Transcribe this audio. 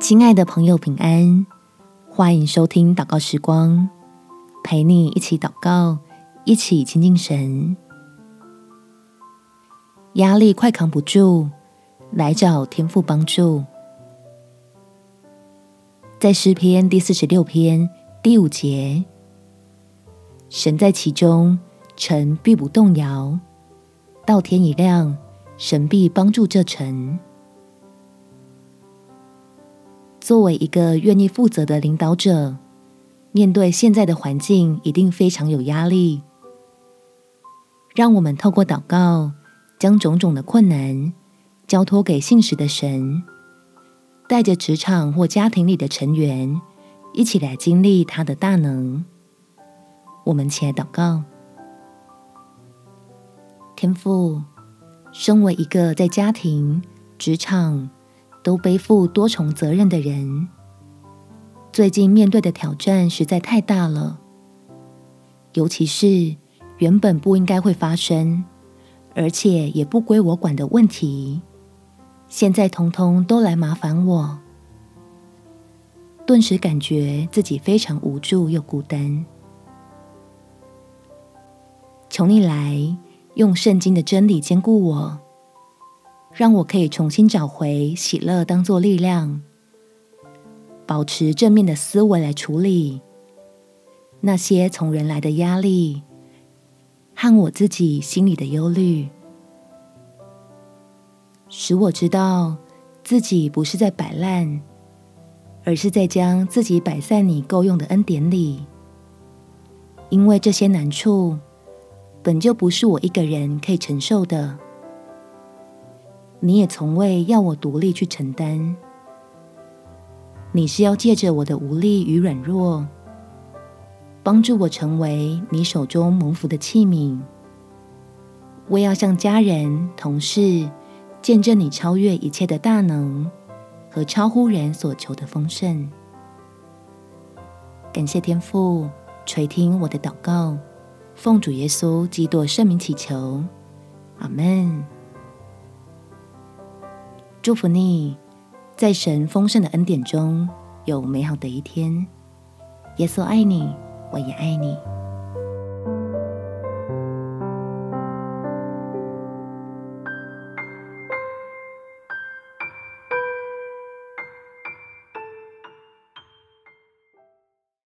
亲爱的朋友，平安！欢迎收听祷告时光，陪你一起祷告，一起亲近神。压力快扛不住，来找天父帮助。在诗篇第四十六篇第五节，神在其中，城必不动摇。到天一亮，神必帮助这城。作为一个愿意负责的领导者，面对现在的环境，一定非常有压力。让我们透过祷告，将种种的困难交托给信实的神，带着职场或家庭里的成员，一起来经历他的大能。我们起来祷告，天父，身为一个在家庭、职场，都背负多重责任的人，最近面对的挑战实在太大了。尤其是原本不应该会发生，而且也不归我管的问题，现在通通都来麻烦我，顿时感觉自己非常无助又孤单。求你来用圣经的真理坚固我。让我可以重新找回喜乐，当作力量，保持正面的思维来处理那些从人来的压力和我自己心里的忧虑，使我知道自己不是在摆烂，而是在将自己摆在你够用的恩典里。因为这些难处本就不是我一个人可以承受的。你也从未要我独立去承担，你是要借着我的无力与软弱，帮助我成为你手中蒙福的器皿。我要向家人、同事见证你超越一切的大能和超乎人所求的丰盛。感谢天父垂听我的祷告，奉主耶稣基督圣名祈求，阿门。祝福你，在神丰盛的恩典中有美好的一天。耶稣爱你，我也爱你。